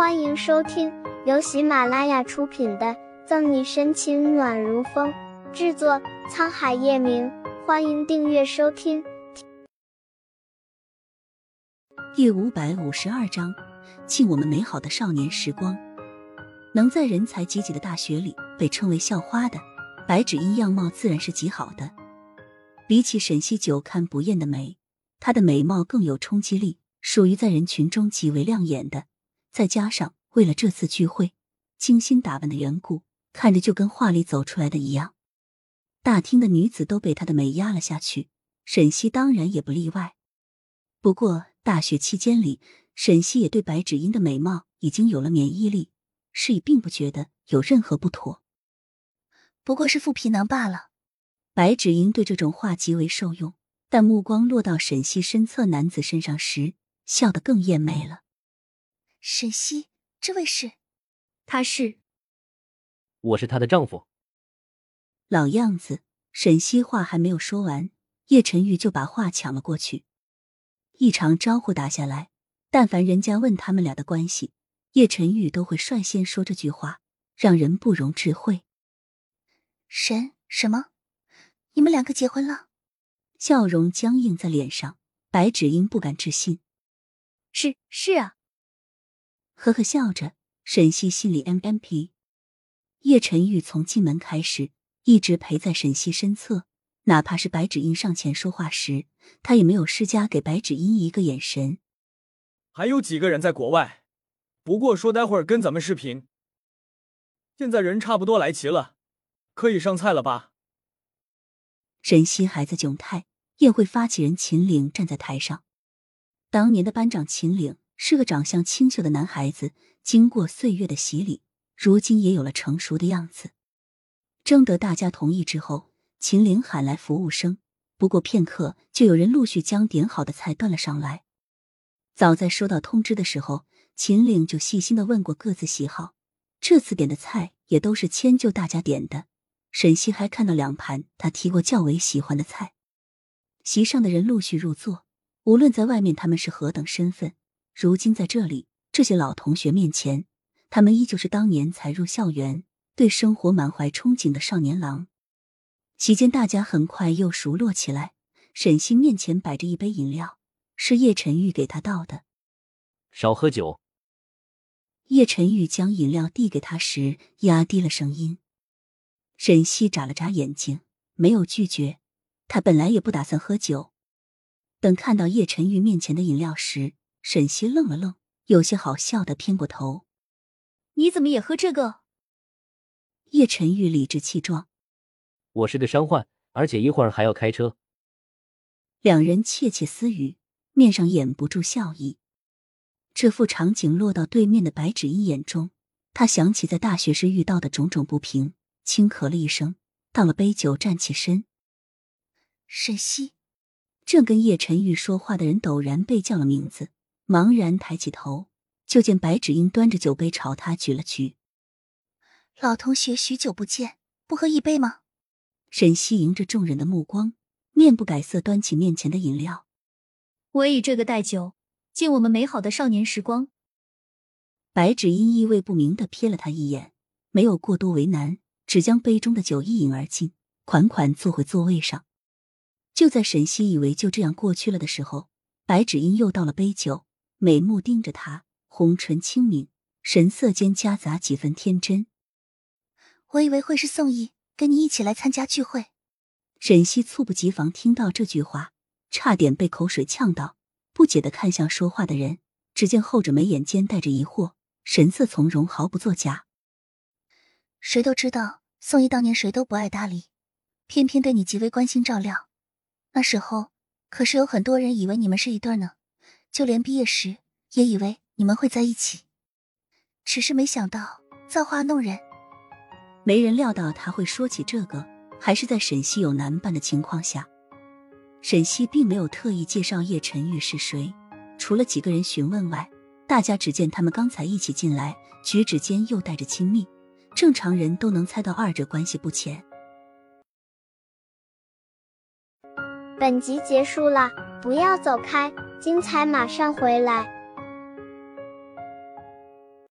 欢迎收听由喜马拉雅出品的《赠你深情暖如风》，制作沧海夜明。欢迎订阅收听。第五百五十二章，敬我们美好的少年时光。能在人才济济的大学里被称为校花的白芷茵，样貌自然是极好的。比起沈西久看不厌的美，她的美貌更有冲击力，属于在人群中极为亮眼的。再加上为了这次聚会精心打扮的缘故，看着就跟画里走出来的一样。大厅的女子都被她的美压了下去，沈西当然也不例外。不过大学期间里，沈西也对白芷茵的美貌已经有了免疫力，是以并不觉得有任何不妥。不过是副皮囊罢了。白芷茵对这种话极为受用，但目光落到沈西身侧男子身上时，笑得更艳美了。沈西，这位是？他是？我是她的丈夫。老样子，沈西话还没有说完，叶晨玉就把话抢了过去。一场招呼打下来，但凡人家问他们俩的关系，叶晨玉都会率先说这句话，让人不容置喙。沈什么？你们两个结婚了？笑容僵硬在脸上，白芷英不敢置信。是是啊。呵呵笑着，沈西心里 M M P。叶晨玉从进门开始，一直陪在沈西身侧，哪怕是白芷音上前说话时，他也没有施加给白芷音一个眼神。还有几个人在国外，不过说待会儿跟咱们视频。现在人差不多来齐了，可以上菜了吧？沈西还在窘态，宴会发起人秦岭站在台上，当年的班长秦岭。是个长相清秀的男孩子，经过岁月的洗礼，如今也有了成熟的样子。征得大家同意之后，秦岭喊来服务生。不过片刻，就有人陆续将点好的菜端了上来。早在收到通知的时候，秦岭就细心的问过各自喜好。这次点的菜也都是迁就大家点的。沈西还看到两盘他提过较为喜欢的菜。席上的人陆续入座，无论在外面他们是何等身份。如今在这里，这些老同学面前，他们依旧是当年才入校园、对生活满怀憧憬的少年郎。席间，大家很快又熟络起来。沈西面前摆着一杯饮料，是叶晨玉给他倒的。少喝酒。叶晨玉将饮料递给他时，压低了声音。沈西眨了眨眼睛，没有拒绝。他本来也不打算喝酒。等看到叶晨玉面前的饮料时，沈西愣了愣，有些好笑的偏过头：“你怎么也喝这个？”叶晨玉理直气壮：“我是个伤患，而且一会儿还要开车。”两人窃窃私语，面上掩不住笑意。这幅场景落到对面的白芷茵眼中，他想起在大学时遇到的种种不平，轻咳了一声，倒了杯酒，站起身：“沈西。”正跟叶晨玉说话的人陡然被叫了名字。茫然抬起头，就见白芷茵端着酒杯朝他举了举。老同学，许久不见，不喝一杯吗？沈西迎着众人的目光，面不改色，端起面前的饮料。我以这个代酒，敬我们美好的少年时光。白芷茵意味不明的瞥了他一眼，没有过多为难，只将杯中的酒一饮而尽，款款坐回座位上。就在沈西以为就这样过去了的时候，白芷茵又倒了杯酒。美目盯着他，红唇轻抿，神色间夹杂几分天真。我以为会是宋毅跟你一起来参加聚会。沈西猝不及防听到这句话，差点被口水呛到，不解的看向说话的人。只见后者眉眼间带着疑惑，神色从容，毫不作假。谁都知道宋毅当年谁都不爱搭理，偏偏对你极为关心照料。那时候可是有很多人以为你们是一对呢。就连毕业时也以为你们会在一起，只是没想到造化弄人。没人料到他会说起这个，还是在沈西有男伴的情况下。沈西并没有特意介绍叶晨玉是谁，除了几个人询问外，大家只见他们刚才一起进来，举止间又带着亲密，正常人都能猜到二者关系不浅。本集结束了，不要走开。精彩马上回来。